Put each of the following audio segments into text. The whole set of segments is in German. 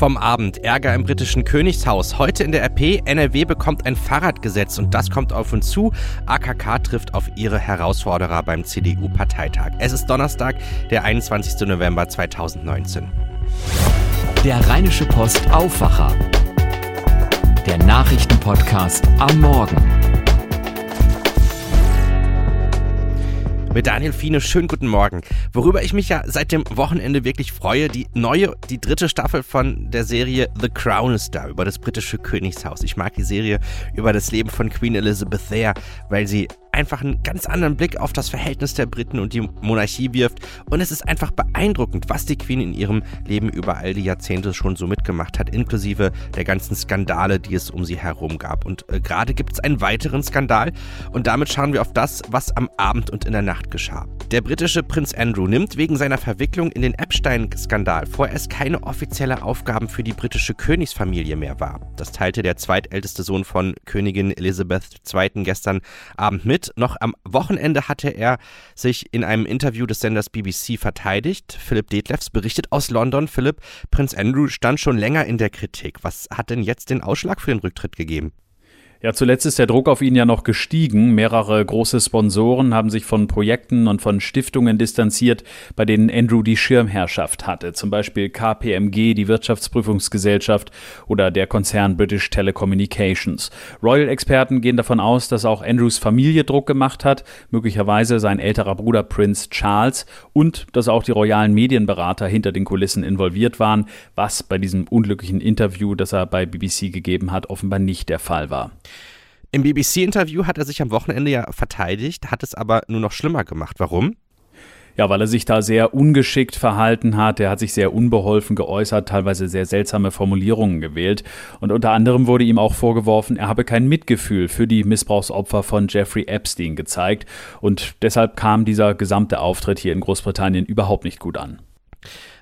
vom Abend. Ärger im britischen Königshaus. Heute in der RP. NRW bekommt ein Fahrradgesetz und das kommt auf uns zu. AKK trifft auf ihre Herausforderer beim CDU-Parteitag. Es ist Donnerstag, der 21. November 2019. Der Rheinische Post Aufwacher. Der Nachrichtenpodcast am Morgen. Mit Daniel Fiene, schönen guten Morgen. Worüber ich mich ja seit dem Wochenende wirklich freue, die neue, die dritte Staffel von der Serie The Crown ist da, über das britische Königshaus. Ich mag die Serie über das Leben von Queen Elizabeth sehr, weil sie einfach einen ganz anderen Blick auf das Verhältnis der Briten und die Monarchie wirft. Und es ist einfach beeindruckend, was die Queen in ihrem Leben über all die Jahrzehnte schon so mitgemacht hat, inklusive der ganzen Skandale, die es um sie herum gab. Und äh, gerade gibt es einen weiteren Skandal und damit schauen wir auf das, was am Abend und in der Nacht geschah. Der britische Prinz Andrew nimmt wegen seiner Verwicklung in den Epstein-Skandal vorerst keine offizielle Aufgaben für die britische Königsfamilie mehr wahr. Das teilte der zweitälteste Sohn von Königin Elizabeth II. gestern Abend mit mit. Noch am Wochenende hatte er sich in einem Interview des Senders BBC verteidigt. Philipp Detlefs berichtet aus London. Philipp, Prinz Andrew stand schon länger in der Kritik. Was hat denn jetzt den Ausschlag für den Rücktritt gegeben? Ja, zuletzt ist der Druck auf ihn ja noch gestiegen. Mehrere große Sponsoren haben sich von Projekten und von Stiftungen distanziert, bei denen Andrew die Schirmherrschaft hatte. Zum Beispiel KPMG, die Wirtschaftsprüfungsgesellschaft oder der Konzern British Telecommunications. Royal-Experten gehen davon aus, dass auch Andrews Familie Druck gemacht hat, möglicherweise sein älterer Bruder Prince Charles und dass auch die royalen Medienberater hinter den Kulissen involviert waren, was bei diesem unglücklichen Interview, das er bei BBC gegeben hat, offenbar nicht der Fall war. Im BBC-Interview hat er sich am Wochenende ja verteidigt, hat es aber nur noch schlimmer gemacht. Warum? Ja, weil er sich da sehr ungeschickt verhalten hat. Er hat sich sehr unbeholfen geäußert, teilweise sehr seltsame Formulierungen gewählt. Und unter anderem wurde ihm auch vorgeworfen, er habe kein Mitgefühl für die Missbrauchsopfer von Jeffrey Epstein gezeigt. Und deshalb kam dieser gesamte Auftritt hier in Großbritannien überhaupt nicht gut an.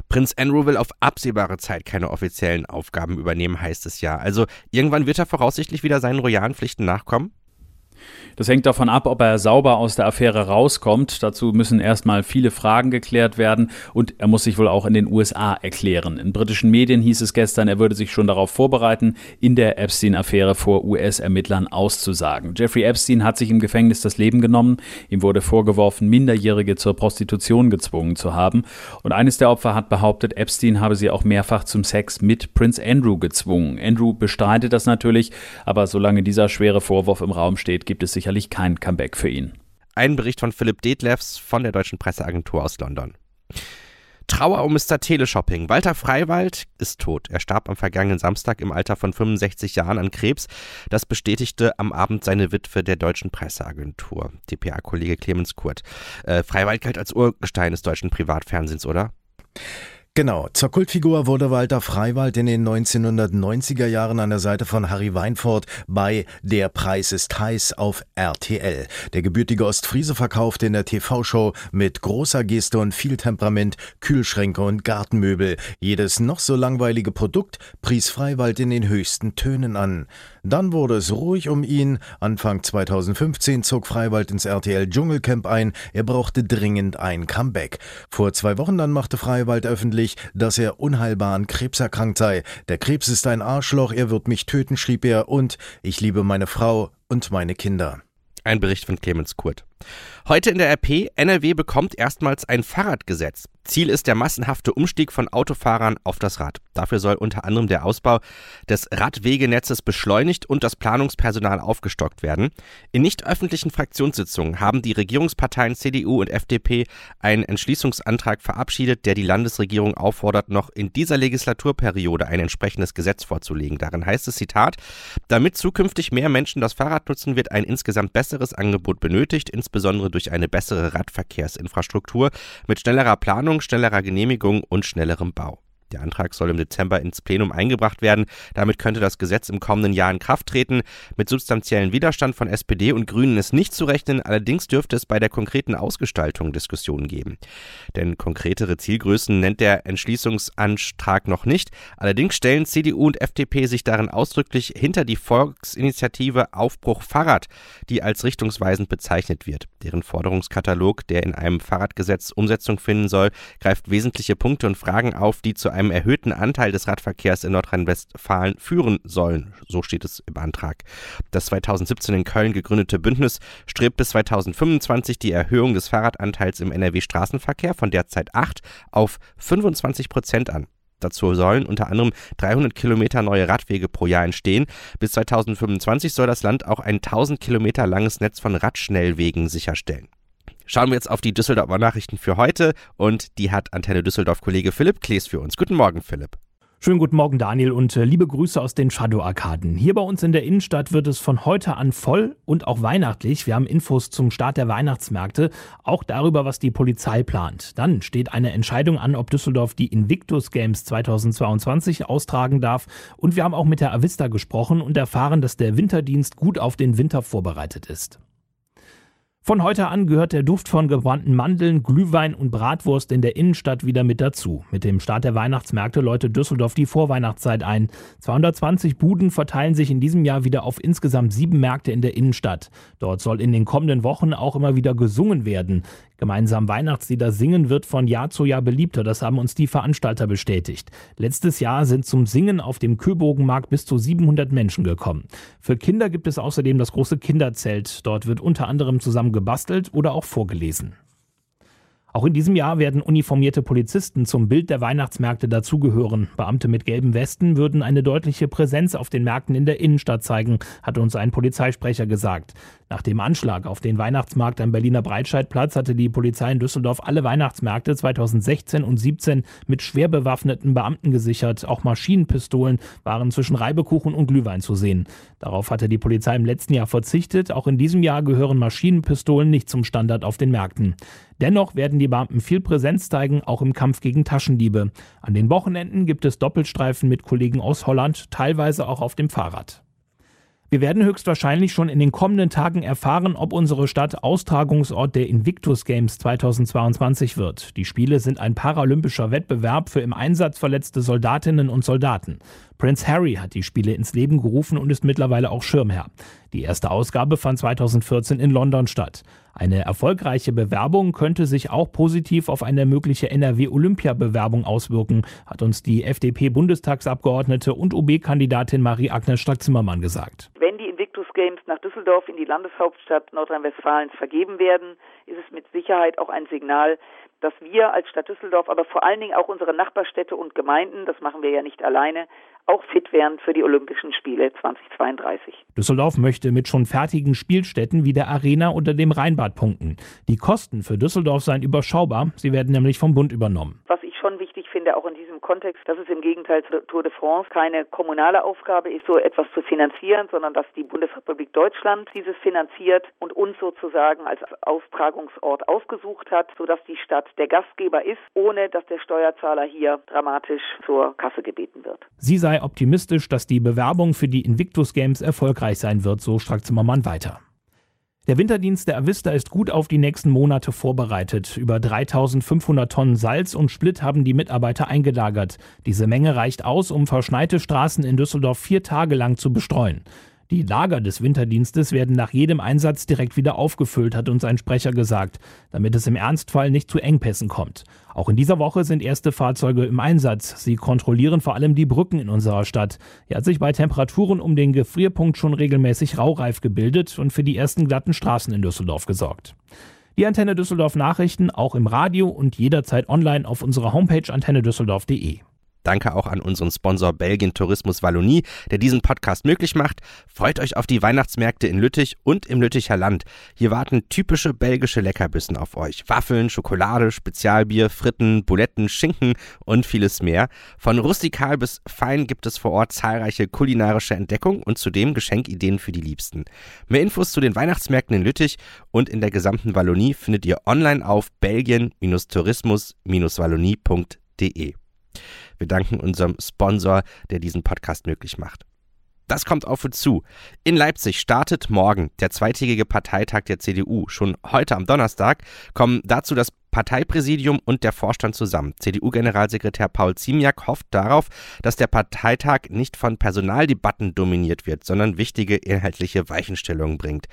Prinz Andrew will auf absehbare Zeit keine offiziellen Aufgaben übernehmen, heißt es ja. Also irgendwann wird er voraussichtlich wieder seinen royalen Pflichten nachkommen? Das hängt davon ab, ob er sauber aus der Affäre rauskommt. Dazu müssen erstmal viele Fragen geklärt werden und er muss sich wohl auch in den USA erklären. In britischen Medien hieß es gestern, er würde sich schon darauf vorbereiten, in der Epstein-Affäre vor US-Ermittlern auszusagen. Jeffrey Epstein hat sich im Gefängnis das Leben genommen. Ihm wurde vorgeworfen, Minderjährige zur Prostitution gezwungen zu haben. Und eines der Opfer hat behauptet, Epstein habe sie auch mehrfach zum Sex mit Prince Andrew gezwungen. Andrew bestreitet das natürlich, aber solange dieser schwere Vorwurf im Raum steht, gibt es sicherlich kein Comeback für ihn. Ein Bericht von Philipp Detlefs von der Deutschen Presseagentur aus London. Trauer um Mr. Teleshopping. Walter Freiwald ist tot. Er starb am vergangenen Samstag im Alter von 65 Jahren an Krebs. Das bestätigte am Abend seine Witwe der Deutschen Presseagentur, DPA-Kollege Clemens Kurt. Äh, Freiwald galt als Urgestein des deutschen Privatfernsehens, oder? Genau, zur Kultfigur wurde Walter Freiwald in den 1990er Jahren an der Seite von Harry Weinfurt bei Der Preis ist heiß auf RTL. Der gebürtige Ostfriese verkaufte in der TV-Show mit großer Geste und viel Temperament Kühlschränke und Gartenmöbel. Jedes noch so langweilige Produkt pries Freiwald in den höchsten Tönen an. Dann wurde es ruhig um ihn. Anfang 2015 zog Freiwald ins RTL Dschungelcamp ein. Er brauchte dringend ein Comeback. Vor zwei Wochen dann machte Freiwald öffentlich, dass er unheilbar an Krebs erkrankt sei. Der Krebs ist ein Arschloch, er wird mich töten, schrieb er, und ich liebe meine Frau und meine Kinder. Ein Bericht von Clemens Kurt. Heute in der RP, NRW bekommt erstmals ein Fahrradgesetz. Ziel ist der massenhafte Umstieg von Autofahrern auf das Rad. Dafür soll unter anderem der Ausbau des Radwegenetzes beschleunigt und das Planungspersonal aufgestockt werden. In nicht öffentlichen Fraktionssitzungen haben die Regierungsparteien CDU und FDP einen Entschließungsantrag verabschiedet, der die Landesregierung auffordert, noch in dieser Legislaturperiode ein entsprechendes Gesetz vorzulegen. Darin heißt es, Zitat, damit zukünftig mehr Menschen das Fahrrad nutzen, wird ein insgesamt besseres Angebot benötigt, insbesondere durch eine bessere Radverkehrsinfrastruktur mit schnellerer Planung, schnellerer Genehmigung und schnellerem Bau. Der Antrag soll im Dezember ins Plenum eingebracht werden. Damit könnte das Gesetz im kommenden Jahr in Kraft treten. Mit substanziellen Widerstand von SPD und Grünen ist nicht zu rechnen. Allerdings dürfte es bei der konkreten Ausgestaltung Diskussionen geben. Denn konkretere Zielgrößen nennt der Entschließungsantrag noch nicht. Allerdings stellen CDU und FDP sich darin ausdrücklich hinter die Volksinitiative Aufbruch Fahrrad, die als richtungsweisend bezeichnet wird. Deren Forderungskatalog, der in einem Fahrradgesetz Umsetzung finden soll, greift wesentliche Punkte und Fragen auf, die zu einem erhöhten Anteil des Radverkehrs in Nordrhein-Westfalen führen sollen. So steht es im Antrag. Das 2017 in Köln gegründete Bündnis strebt bis 2025 die Erhöhung des Fahrradanteils im NRW-Straßenverkehr von derzeit 8 auf 25 Prozent an. Dazu sollen unter anderem 300 Kilometer neue Radwege pro Jahr entstehen. Bis 2025 soll das Land auch ein 1000 Kilometer langes Netz von Radschnellwegen sicherstellen. Schauen wir jetzt auf die Düsseldorfer Nachrichten für heute und die hat Antenne Düsseldorf Kollege Philipp Klees für uns. Guten Morgen, Philipp. Schönen guten Morgen, Daniel, und äh, liebe Grüße aus den Shadow-Arkaden. Hier bei uns in der Innenstadt wird es von heute an voll und auch weihnachtlich. Wir haben Infos zum Start der Weihnachtsmärkte, auch darüber, was die Polizei plant. Dann steht eine Entscheidung an, ob Düsseldorf die Invictus Games 2022 austragen darf. Und wir haben auch mit der Avista gesprochen und erfahren, dass der Winterdienst gut auf den Winter vorbereitet ist. Von heute an gehört der Duft von gebrannten Mandeln, Glühwein und Bratwurst in der Innenstadt wieder mit dazu. Mit dem Start der Weihnachtsmärkte läutet Düsseldorf die Vorweihnachtszeit ein. 220 Buden verteilen sich in diesem Jahr wieder auf insgesamt sieben Märkte in der Innenstadt. Dort soll in den kommenden Wochen auch immer wieder gesungen werden. Gemeinsam Weihnachtslieder singen wird von Jahr zu Jahr beliebter, das haben uns die Veranstalter bestätigt. Letztes Jahr sind zum Singen auf dem Köbogenmarkt bis zu 700 Menschen gekommen. Für Kinder gibt es außerdem das große Kinderzelt. Dort wird unter anderem zusammen gebastelt oder auch vorgelesen. Auch in diesem Jahr werden uniformierte Polizisten zum Bild der Weihnachtsmärkte dazugehören. Beamte mit gelben Westen würden eine deutliche Präsenz auf den Märkten in der Innenstadt zeigen, hat uns ein Polizeisprecher gesagt. Nach dem Anschlag auf den Weihnachtsmarkt am Berliner Breitscheidplatz hatte die Polizei in Düsseldorf alle Weihnachtsmärkte 2016 und 2017 mit schwer bewaffneten Beamten gesichert. Auch Maschinenpistolen waren zwischen Reibekuchen und Glühwein zu sehen. Darauf hatte die Polizei im letzten Jahr verzichtet. Auch in diesem Jahr gehören Maschinenpistolen nicht zum Standard auf den Märkten. Dennoch werden die Beamten viel Präsenz zeigen, auch im Kampf gegen Taschendiebe. An den Wochenenden gibt es Doppelstreifen mit Kollegen aus Holland, teilweise auch auf dem Fahrrad. Wir werden höchstwahrscheinlich schon in den kommenden Tagen erfahren, ob unsere Stadt Austragungsort der Invictus Games 2022 wird. Die Spiele sind ein paralympischer Wettbewerb für im Einsatz verletzte Soldatinnen und Soldaten. Prince Harry hat die Spiele ins Leben gerufen und ist mittlerweile auch Schirmherr. Die erste Ausgabe fand 2014 in London statt. Eine erfolgreiche Bewerbung könnte sich auch positiv auf eine mögliche NRW-Olympiabewerbung auswirken, hat uns die FDP-Bundestagsabgeordnete und OB-Kandidatin Marie-Agnes Strack-Zimmermann gesagt. Wenn die Invictus Games nach Düsseldorf in die Landeshauptstadt Nordrhein-Westfalens vergeben werden, ist es mit Sicherheit auch ein Signal, dass wir als Stadt Düsseldorf, aber vor allen Dingen auch unsere Nachbarstädte und Gemeinden, das machen wir ja nicht alleine, auch fit wären für die Olympischen Spiele 2032. Düsseldorf möchte mit schon fertigen Spielstätten wie der Arena oder dem Rheinbad punkten. Die Kosten für Düsseldorf seien überschaubar, sie werden nämlich vom Bund übernommen. Was schon wichtig finde, auch in diesem Kontext, dass es im Gegenteil zur Tour de France keine kommunale Aufgabe ist, so etwas zu finanzieren, sondern dass die Bundesrepublik Deutschland dieses finanziert und uns sozusagen als Austragungsort ausgesucht hat, sodass die Stadt der Gastgeber ist, ohne dass der Steuerzahler hier dramatisch zur Kasse gebeten wird. Sie sei optimistisch, dass die Bewerbung für die Invictus Games erfolgreich sein wird, so Strack-Zimmermann weiter. Der Winterdienst der Avista ist gut auf die nächsten Monate vorbereitet. Über 3500 Tonnen Salz und Split haben die Mitarbeiter eingelagert. Diese Menge reicht aus, um verschneite Straßen in Düsseldorf vier Tage lang zu bestreuen. Die Lager des Winterdienstes werden nach jedem Einsatz direkt wieder aufgefüllt, hat uns ein Sprecher gesagt, damit es im Ernstfall nicht zu Engpässen kommt. Auch in dieser Woche sind erste Fahrzeuge im Einsatz. Sie kontrollieren vor allem die Brücken in unserer Stadt. Hier hat sich bei Temperaturen um den Gefrierpunkt schon regelmäßig Raureif gebildet und für die ersten glatten Straßen in Düsseldorf gesorgt. Die Antenne Düsseldorf Nachrichten auch im Radio und jederzeit online auf unserer Homepage antennedüsseldorf.de. Danke auch an unseren Sponsor Belgien Tourismus Wallonie, der diesen Podcast möglich macht. Freut euch auf die Weihnachtsmärkte in Lüttich und im Lütticher Land. Hier warten typische belgische Leckerbissen auf euch. Waffeln, Schokolade, Spezialbier, Fritten, Buletten, Schinken und vieles mehr. Von rustikal bis fein gibt es vor Ort zahlreiche kulinarische Entdeckungen und zudem Geschenkideen für die Liebsten. Mehr Infos zu den Weihnachtsmärkten in Lüttich und in der gesamten Wallonie findet ihr online auf belgien-tourismus-wallonie.de. Wir danken unserem Sponsor, der diesen Podcast möglich macht. Das kommt auf uns zu. In Leipzig startet morgen der zweitägige Parteitag der CDU. Schon heute am Donnerstag kommen dazu das Parteipräsidium und der Vorstand zusammen. CDU-Generalsekretär Paul Ziemiak hofft darauf, dass der Parteitag nicht von Personaldebatten dominiert wird, sondern wichtige inhaltliche Weichenstellungen bringt.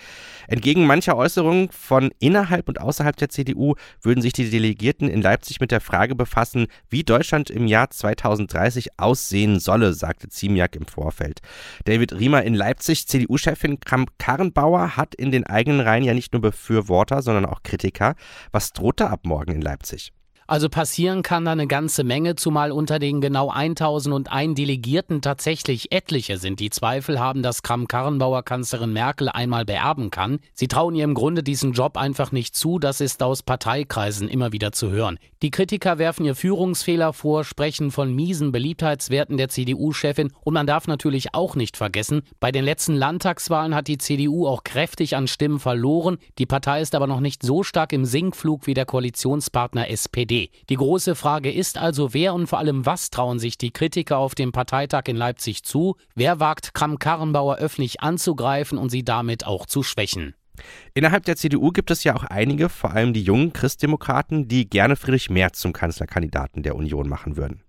Entgegen mancher Äußerungen von innerhalb und außerhalb der CDU würden sich die Delegierten in Leipzig mit der Frage befassen, wie Deutschland im Jahr 2030 aussehen solle, sagte Ziemiak im Vorfeld. David Riemer in Leipzig, CDU-Chefin Kramp-Karrenbauer, hat in den eigenen Reihen ja nicht nur Befürworter, sondern auch Kritiker. Was droht da ab morgen in Leipzig? Also passieren kann da eine ganze Menge, zumal unter den genau 1001 Delegierten tatsächlich etliche sind, die Zweifel haben, dass Kram-Karrenbauer Kanzlerin Merkel einmal beerben kann. Sie trauen ihr im Grunde diesen Job einfach nicht zu, das ist aus Parteikreisen immer wieder zu hören. Die Kritiker werfen ihr Führungsfehler vor, sprechen von miesen Beliebtheitswerten der CDU-Chefin und man darf natürlich auch nicht vergessen, bei den letzten Landtagswahlen hat die CDU auch kräftig an Stimmen verloren, die Partei ist aber noch nicht so stark im Sinkflug wie der Koalitionspartner SPD. Die große Frage ist also, wer und vor allem was trauen sich die Kritiker auf dem Parteitag in Leipzig zu? Wer wagt Kram-Karrenbauer öffentlich anzugreifen und sie damit auch zu schwächen? Innerhalb der CDU gibt es ja auch einige, vor allem die jungen Christdemokraten, die gerne Friedrich Merz zum Kanzlerkandidaten der Union machen würden.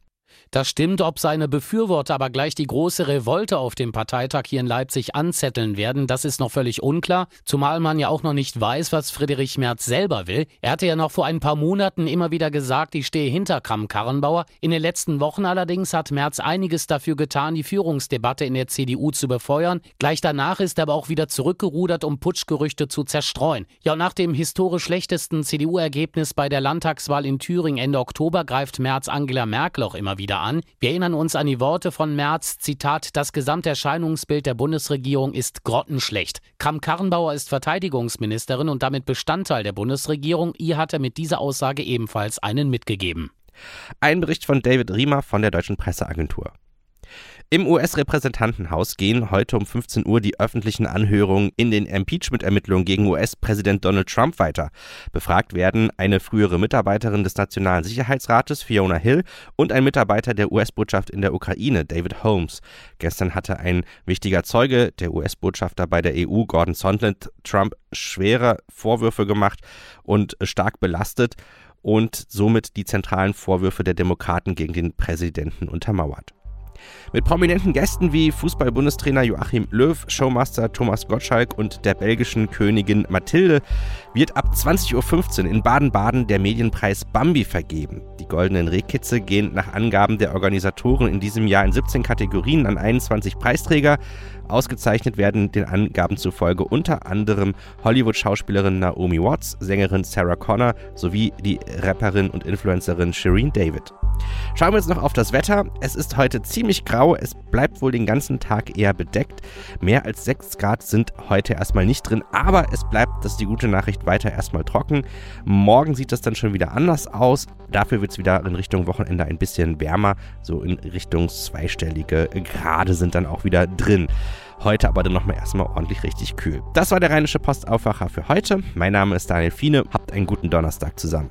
Das stimmt, ob seine Befürworter aber gleich die große Revolte auf dem Parteitag hier in Leipzig anzetteln werden, das ist noch völlig unklar, zumal man ja auch noch nicht weiß, was Friedrich Merz selber will. Er hatte ja noch vor ein paar Monaten immer wieder gesagt, ich stehe hinter Kram-Karrenbauer. In den letzten Wochen allerdings hat Merz einiges dafür getan, die Führungsdebatte in der CDU zu befeuern. Gleich danach ist er aber auch wieder zurückgerudert, um Putschgerüchte zu zerstreuen. Ja, und nach dem historisch schlechtesten CDU-Ergebnis bei der Landtagswahl in Thüringen Ende Oktober greift Merz Angela Merkel auch immer wieder an. Wir erinnern uns an die Worte von Merz, Zitat, das Gesamterscheinungsbild der Bundesregierung ist grottenschlecht. Kram Karrenbauer ist Verteidigungsministerin und damit Bestandteil der Bundesregierung. Ihr hat er mit dieser Aussage ebenfalls einen mitgegeben. Ein Bericht von David Riemer von der Deutschen Presseagentur. Im US-Repräsentantenhaus gehen heute um 15 Uhr die öffentlichen Anhörungen in den Impeachment-Ermittlungen gegen US-Präsident Donald Trump weiter. Befragt werden eine frühere Mitarbeiterin des Nationalen Sicherheitsrates, Fiona Hill, und ein Mitarbeiter der US-Botschaft in der Ukraine, David Holmes. Gestern hatte ein wichtiger Zeuge, der US-Botschafter bei der EU, Gordon Sondland, Trump schwere Vorwürfe gemacht und stark belastet und somit die zentralen Vorwürfe der Demokraten gegen den Präsidenten untermauert. Mit prominenten Gästen wie Fußball-Bundestrainer Joachim Löw, Showmaster Thomas Gottschalk und der belgischen Königin Mathilde wird ab 20.15 Uhr in Baden-Baden der Medienpreis Bambi vergeben. Die goldenen Rehkitze gehen nach Angaben der Organisatoren in diesem Jahr in 17 Kategorien an 21 Preisträger. Ausgezeichnet werden den Angaben zufolge unter anderem Hollywood-Schauspielerin Naomi Watts, Sängerin Sarah Connor sowie die Rapperin und Influencerin Shireen David. Schauen wir jetzt noch auf das Wetter. Es ist heute ziemlich grau. Es bleibt wohl den ganzen Tag eher bedeckt. Mehr als 6 Grad sind heute erstmal nicht drin, aber es bleibt, das ist die gute Nachricht, weiter erstmal trocken. Morgen sieht das dann schon wieder anders aus. Dafür wird es wieder in Richtung Wochenende ein bisschen wärmer. So in Richtung zweistellige Grade sind dann auch wieder drin. Heute aber dann nochmal erstmal ordentlich richtig kühl. Das war der Rheinische Postaufwacher für heute. Mein Name ist Daniel Fiene. Habt einen guten Donnerstag zusammen.